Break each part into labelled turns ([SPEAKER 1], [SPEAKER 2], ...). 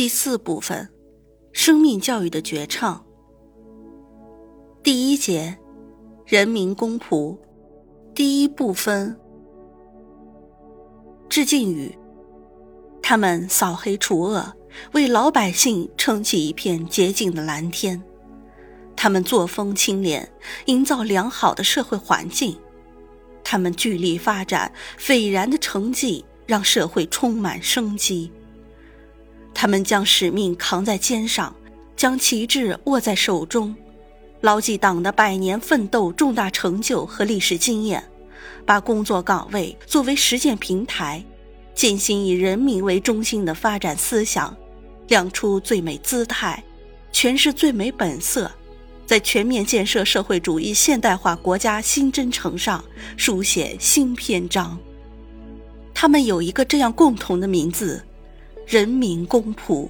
[SPEAKER 1] 第四部分，生命教育的绝唱。第一节，人民公仆，第一部分，致敬语。他们扫黑除恶，为老百姓撑起一片洁净的蓝天；他们作风清廉，营造良好的社会环境；他们聚力发展，斐然的成绩让社会充满生机。他们将使命扛在肩上，将旗帜握在手中，牢记党的百年奋斗重大成就和历史经验，把工作岗位作为实践平台，践行以人民为中心的发展思想，亮出最美姿态，诠释最美本色，在全面建设社会主义现代化国家新征程上书写新篇章。他们有一个这样共同的名字。人民公仆，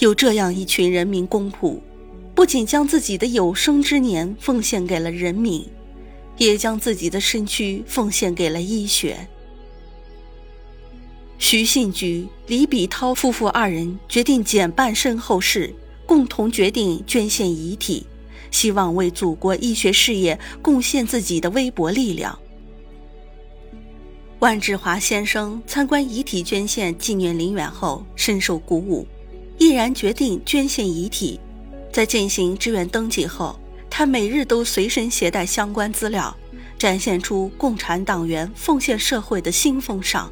[SPEAKER 1] 有这样一群人民公仆，不仅将自己的有生之年奉献给了人民，也将自己的身躯奉献给了医学。徐信举、李比涛夫妇二人决定减半身后事，共同决定捐献遗体，希望为祖国医学事业贡献自己的微薄力量。万志华先生参观遗体捐献纪念陵园后，深受鼓舞，毅然决定捐献遗体。在进行志愿登记后，他每日都随身携带相关资料，展现出共产党员奉献社会的新风尚。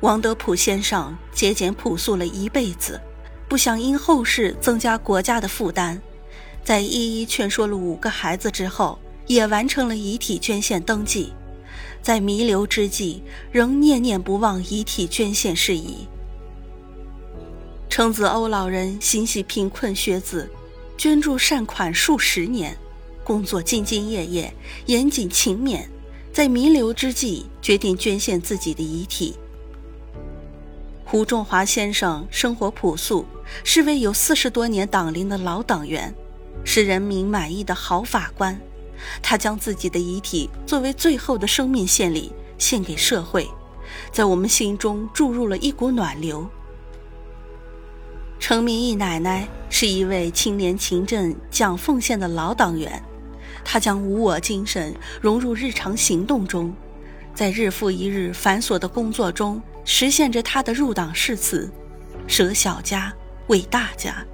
[SPEAKER 1] 王德普先生节俭朴素了一辈子，不想因后事增加国家的负担，在一一劝说了五个孩子之后，也完成了遗体捐献登记。在弥留之际，仍念念不忘遗体捐献事宜。程子欧老人心系贫困学子，捐助善款数十年，工作兢兢业业，严谨勤勉，在弥留之际决定捐献自己的遗体。胡仲华先生生活朴素，是位有四十多年党龄的老党员，是人民满意的好法官。他将自己的遗体作为最后的生命献礼，献给社会，在我们心中注入了一股暖流。程明义奶奶是一位清廉勤政、讲奉献的老党员，她将无我精神融入日常行动中，在日复一日繁琐的工作中实现着她的入党誓词：舍小家为大家。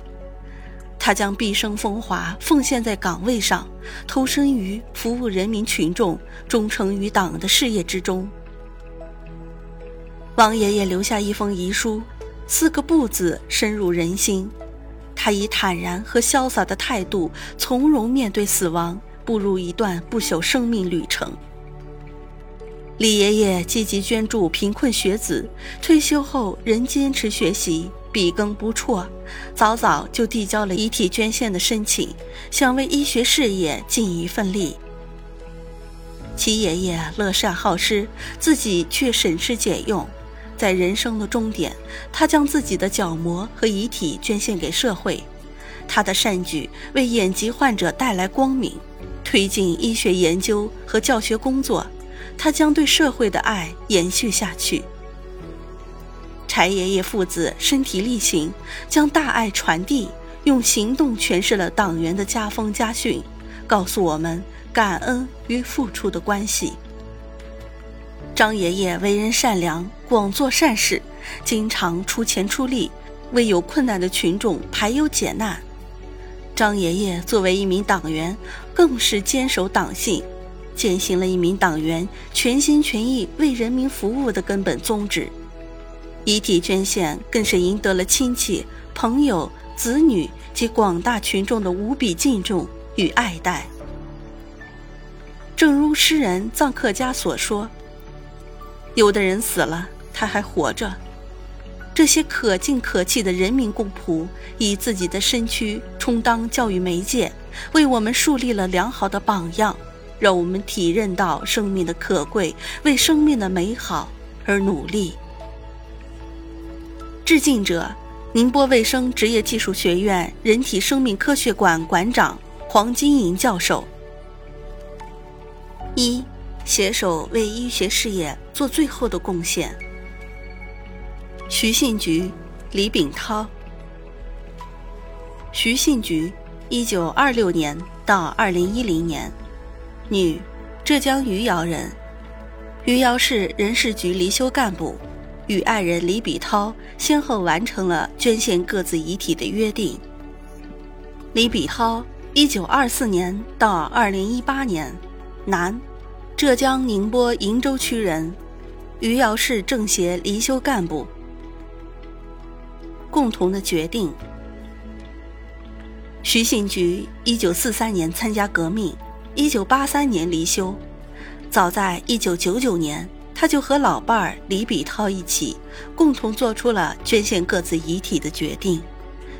[SPEAKER 1] 他将毕生风华奉献在岗位上，投身于服务人民群众，忠诚于党的事业之中。王爷爷留下一封遗书，四个不字深入人心。他以坦然和潇洒的态度，从容面对死亡，步入一段不朽生命旅程。李爷爷积极捐助贫困学子，退休后仍坚持学习。笔耕不辍，早早就递交了遗体捐献的申请，想为医学事业尽一份力。齐爷爷乐善好施，自己却省吃俭用，在人生的终点，他将自己的角膜和遗体捐献给社会。他的善举为眼疾患者带来光明，推进医学研究和教学工作，他将对社会的爱延续下去。柴爷爷父子身体力行，将大爱传递，用行动诠释了党员的家风家训，告诉我们感恩与付出的关系。张爷爷为人善良，广做善事，经常出钱出力，为有困难的群众排忧解难。张爷爷作为一名党员，更是坚守党性，践行了一名党员全心全意为人民服务的根本宗旨。遗体捐献更是赢得了亲戚、朋友、子女及广大群众的无比敬重与爱戴。正如诗人臧克家所说：“有的人死了，他还活着。这些可敬可气的人民公仆，以自己的身躯充当教育媒介，为我们树立了良好的榜样，让我们体认到生命的可贵，为生命的美好而努力。致敬者：宁波卫生职业技术学院人体生命科学馆馆长黄金莹教授。一，携手为医学事业做最后的贡献。徐信菊、李炳涛。徐信菊，一九二六年到二零一零年，女，浙江余姚人，余姚市人事局离休干部，与爱人李比涛先后完成了捐献各自遗体的约定。李比涛，一九二四年到二零一八年，男，浙江宁波鄞州区人，余姚市政协离休干部。共同的决定。徐信菊一九四三年参加革命，一九八三年离休。早在一九九九年，他就和老伴儿李比涛一起，共同做出了捐献各自遗体的决定，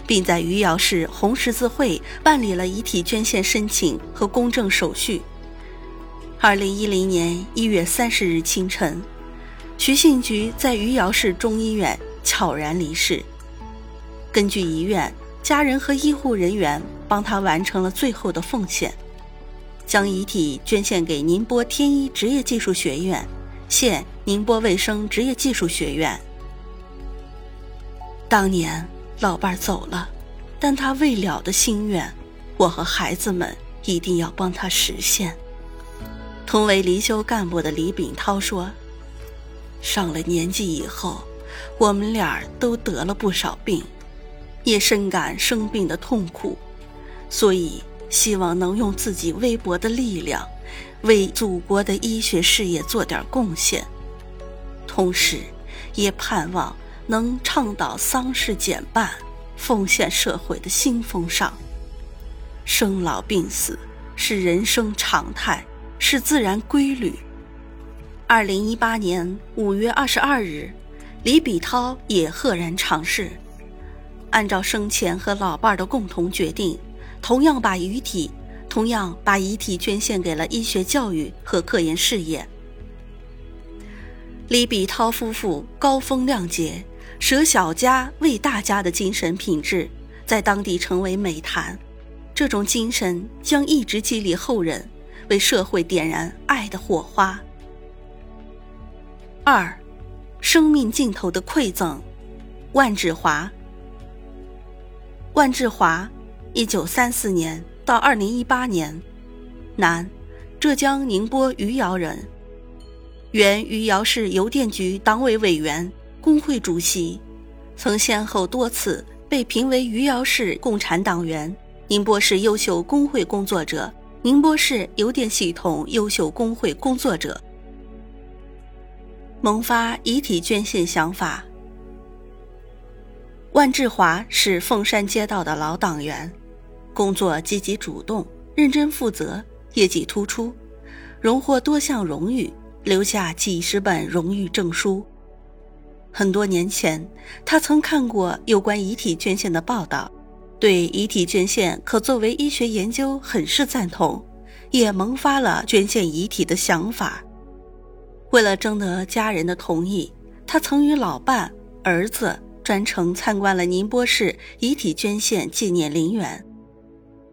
[SPEAKER 1] 并在余姚市红十字会办理了遗体捐献申请和公证手续。二零一零年一月三十日清晨，徐信菊在余姚市中医院悄然离世。根据遗愿，家人和医护人员帮他完成了最后的奉献，将遗体捐献给宁波天一职业技术学院，现宁波卫生职业技术学院。当年老伴儿走了，但他未了的心愿，我和孩子们一定要帮他实现。同为离休干部的李炳涛说：“上了年纪以后，我们俩都得了不少病。”也深感生病的痛苦，所以希望能用自己微薄的力量，为祖国的医学事业做点贡献。同时，也盼望能倡导丧事减半，奉献社会的新风尚。生老病死是人生常态，是自然规律。二零一八年五月二十二日，李比涛也赫然长逝。按照生前和老伴儿的共同决定，同样把遗体，同样把遗体捐献给了医学教育和科研事业。李比涛夫妇高风亮节、舍小家为大家的精神品质，在当地成为美谈。这种精神将一直激励后人，为社会点燃爱的火花。二，生命尽头的馈赠，万志华。万志华，一九三四年到二零一八年，男，浙江宁波余姚人，原余姚市邮电局党委委员、工会主席，曾先后多次被评为余姚市共产党员、宁波市优秀工会工作者、宁波市邮电系统优秀工会工作者，萌发遗体捐献想法。万志华是凤山街道的老党员，工作积极主动、认真负责，业绩突出，荣获多项荣誉，留下几十本荣誉证书。很多年前，他曾看过有关遗体捐献的报道，对遗体捐献可作为医学研究很是赞同，也萌发了捐献遗体的想法。为了征得家人的同意，他曾与老伴、儿子。专程参观了宁波市遗体捐献纪念陵园，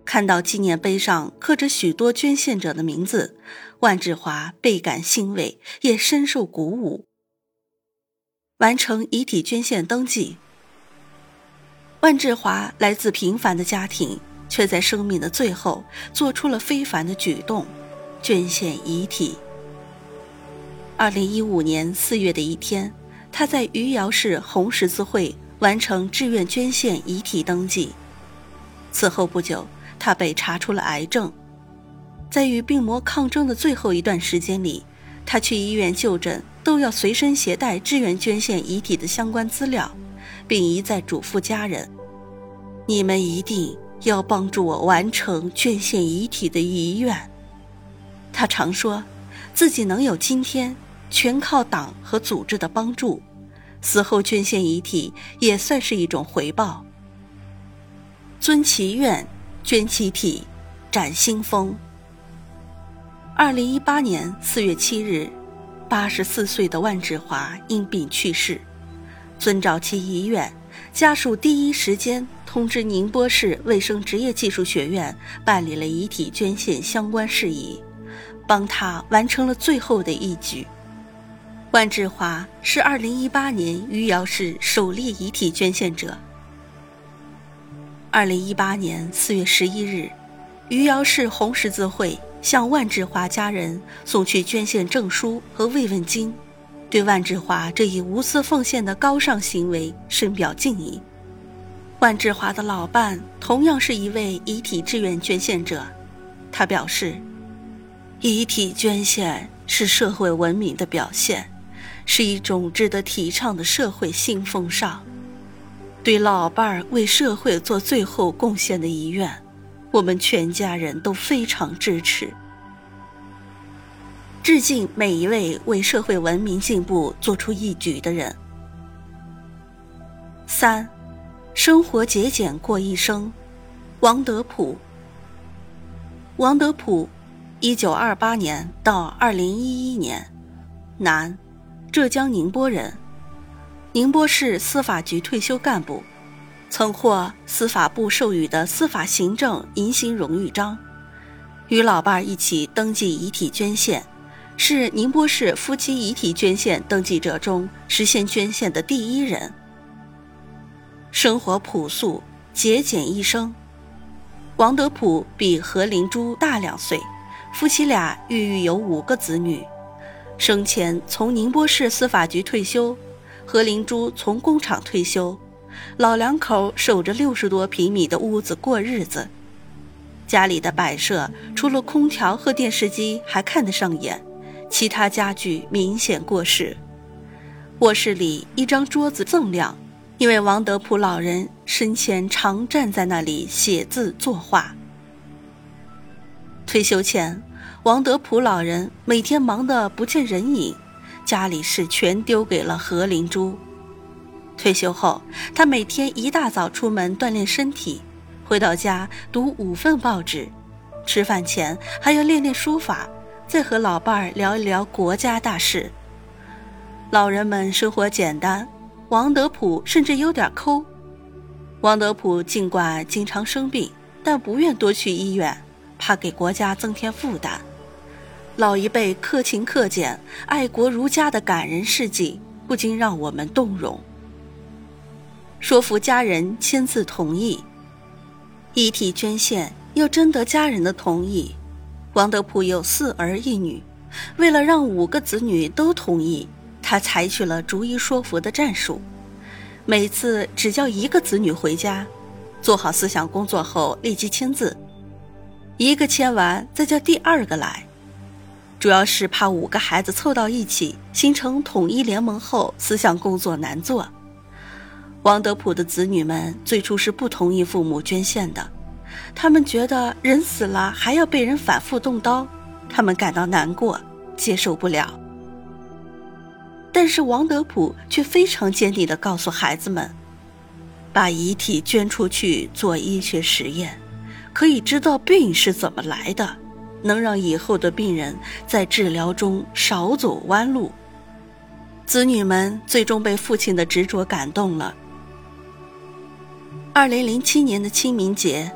[SPEAKER 1] 看到纪念碑上刻着许多捐献者的名字，万志华倍感欣慰，也深受鼓舞。完成遗体捐献登记。万志华来自平凡的家庭，却在生命的最后做出了非凡的举动，捐献遗体。二零一五年四月的一天。他在余姚市红十字会完成志愿捐献遗体登记，此后不久，他被查出了癌症。在与病魔抗争的最后一段时间里，他去医院就诊都要随身携带志愿捐献遗体的相关资料，并一再嘱咐家人：“你们一定要帮助我完成捐献遗体的遗愿。”他常说，自己能有今天。全靠党和组织的帮助，死后捐献遗体也算是一种回报。遵其愿，捐其体，展新风。二零一八年四月七日，八十四岁的万志华因病去世。遵照其遗愿，家属第一时间通知宁波市卫生职业技术学院办理了遗体捐献相关事宜，帮他完成了最后的一举。万志华是二零一八年余姚市首例遗体捐献者。二零一八年四月十一日，余姚市红十字会。向万志华家人送去捐献证书和慰问金，对万志华这一无私奉献的高尚行为深表敬意。万志华的老伴同样是一位遗体志愿捐献者，他表示，遗体捐献是社会文明的表现，是一种值得提倡的社会新风尚。对老伴儿为社会做最后贡献的遗愿。我们全家人都非常支持，致敬每一位为社会文明进步做出一举的人。三，生活节俭过一生，王德普。王德普，一九二八年到二零一一年，男，浙江宁波人，宁波市司法局退休干部。曾获司法部授予的司法行政银星荣誉章，与老伴儿一起登记遗体捐献，是宁波市夫妻遗体捐献登记者中实现捐献的第一人。生活朴素节俭一生，王德普比何灵珠大两岁，夫妻俩育育有五个子女，生前从宁波市司法局退休，何灵珠从工厂退休。老两口守着六十多平米的屋子过日子，家里的摆设除了空调和电视机还看得上眼，其他家具明显过时。卧室里一张桌子锃亮，因为王德普老人生前常站在那里写字作画。退休前，王德普老人每天忙得不见人影，家里事全丢给了何灵珠。退休后，他每天一大早出门锻炼身体，回到家读五份报纸，吃饭前还要练练书法，再和老伴儿聊一聊国家大事。老人们生活简单，王德普甚至有点抠。王德普尽管经常生病，但不愿多去医院，怕给国家增添负担。老一辈克勤克俭、爱国如家的感人事迹，不禁让我们动容。说服家人签字同意，遗体捐献要征得家人的同意。王德普有四儿一女，为了让五个子女都同意，他采取了逐一说服的战术。每次只叫一个子女回家，做好思想工作后立即签字，一个签完再叫第二个来，主要是怕五个孩子凑到一起形成统一联盟后，思想工作难做。王德普的子女们最初是不同意父母捐献的，他们觉得人死了还要被人反复动刀，他们感到难过，接受不了。但是王德普却非常坚定地告诉孩子们，把遗体捐出去做医学实验，可以知道病是怎么来的，能让以后的病人在治疗中少走弯路。子女们最终被父亲的执着感动了。二零零七年的清明节，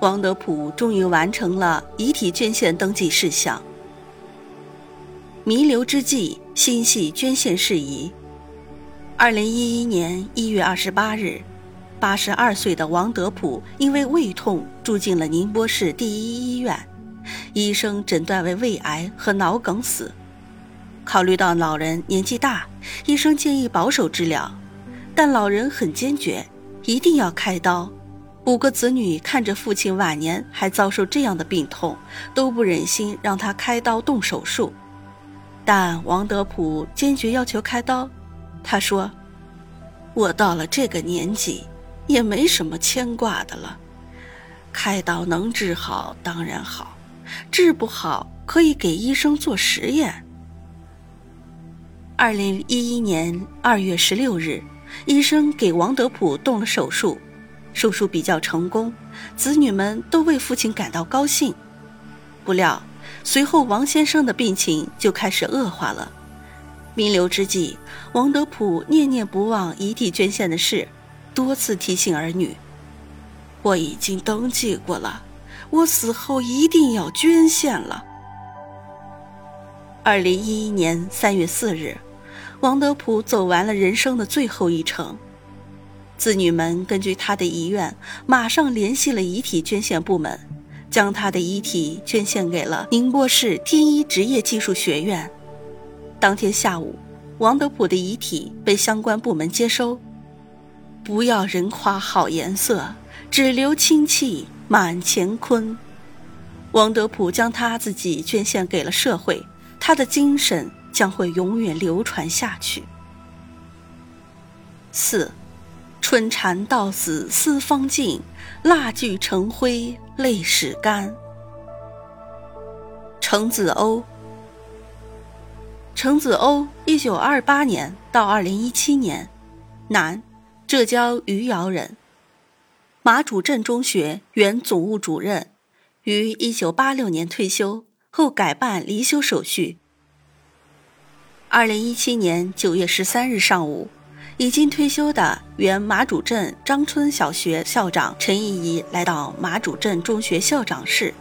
[SPEAKER 1] 王德普终于完成了遗体捐献登记事项。弥留之际，心系捐献事宜。二零一一年一月二十八日，八十二岁的王德普因为胃痛住进了宁波市第一医院，医生诊断为胃癌和脑梗死。考虑到老人年纪大，医生建议保守治疗，但老人很坚决。一定要开刀！五个子女看着父亲晚年还遭受这样的病痛，都不忍心让他开刀动手术。但王德普坚决要求开刀。他说：“我到了这个年纪，也没什么牵挂的了。开刀能治好当然好，治不好可以给医生做实验。”二零一一年二月十六日，医生给王德普动了手术，手术比较成功，子女们都为父亲感到高兴。不料，随后王先生的病情就开始恶化了。弥留之际，王德普念念不忘遗体捐献的事，多次提醒儿女：“我已经登记过了，我死后一定要捐献了。”二零一一年三月四日，王德普走完了人生的最后一程。子女们根据他的遗愿，马上联系了遗体捐献部门，将他的遗体捐献给了宁波市天一职业技术学院。当天下午，王德普的遗体被相关部门接收。不要人夸好颜色，只留清气满乾坤。王德普将他自己捐献给了社会。他的精神将会永远流传下去。四，春蚕到死丝方尽，蜡炬成灰泪始干。程子欧，程子欧，一九二八年到二零一七年，男，浙江余姚人，马主镇中学原总务主任，于一九八六年退休。后改办离休手续。二零一七年九月十三日上午，已经退休的原马主镇张村小学校长陈怡怡来到马主镇中学校长室，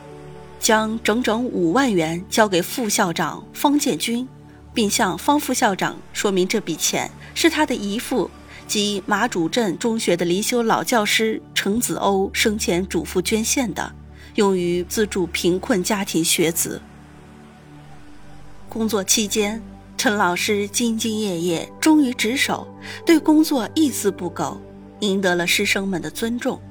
[SPEAKER 1] 将整整五万元交给副校长方建军，并向方副校长说明这笔钱是他的姨父及马主镇中学的离休老教师程子欧生前嘱咐捐献的。用于资助贫困家庭学子。工作期间，陈老师兢兢业业、忠于职守，对工作一丝不苟，赢得了师生们的尊重。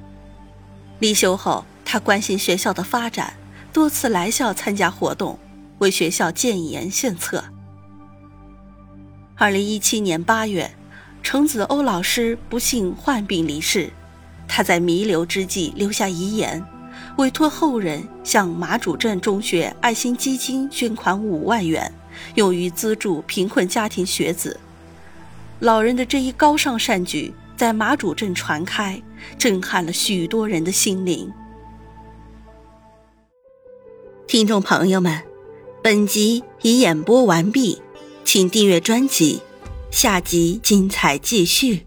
[SPEAKER 1] 离休后，他关心学校的发展，多次来校参加活动，为学校建言献策。二零一七年八月，程子欧老师不幸患病离世，他在弥留之际留下遗言。委托后人向马主镇中学爱心基金捐款五万元，用于资助贫困家庭学子。老人的这一高尚善举在马主镇传开，震撼了许多人的心灵。听众朋友们，本集已演播完毕，请订阅专辑，下集精彩继续。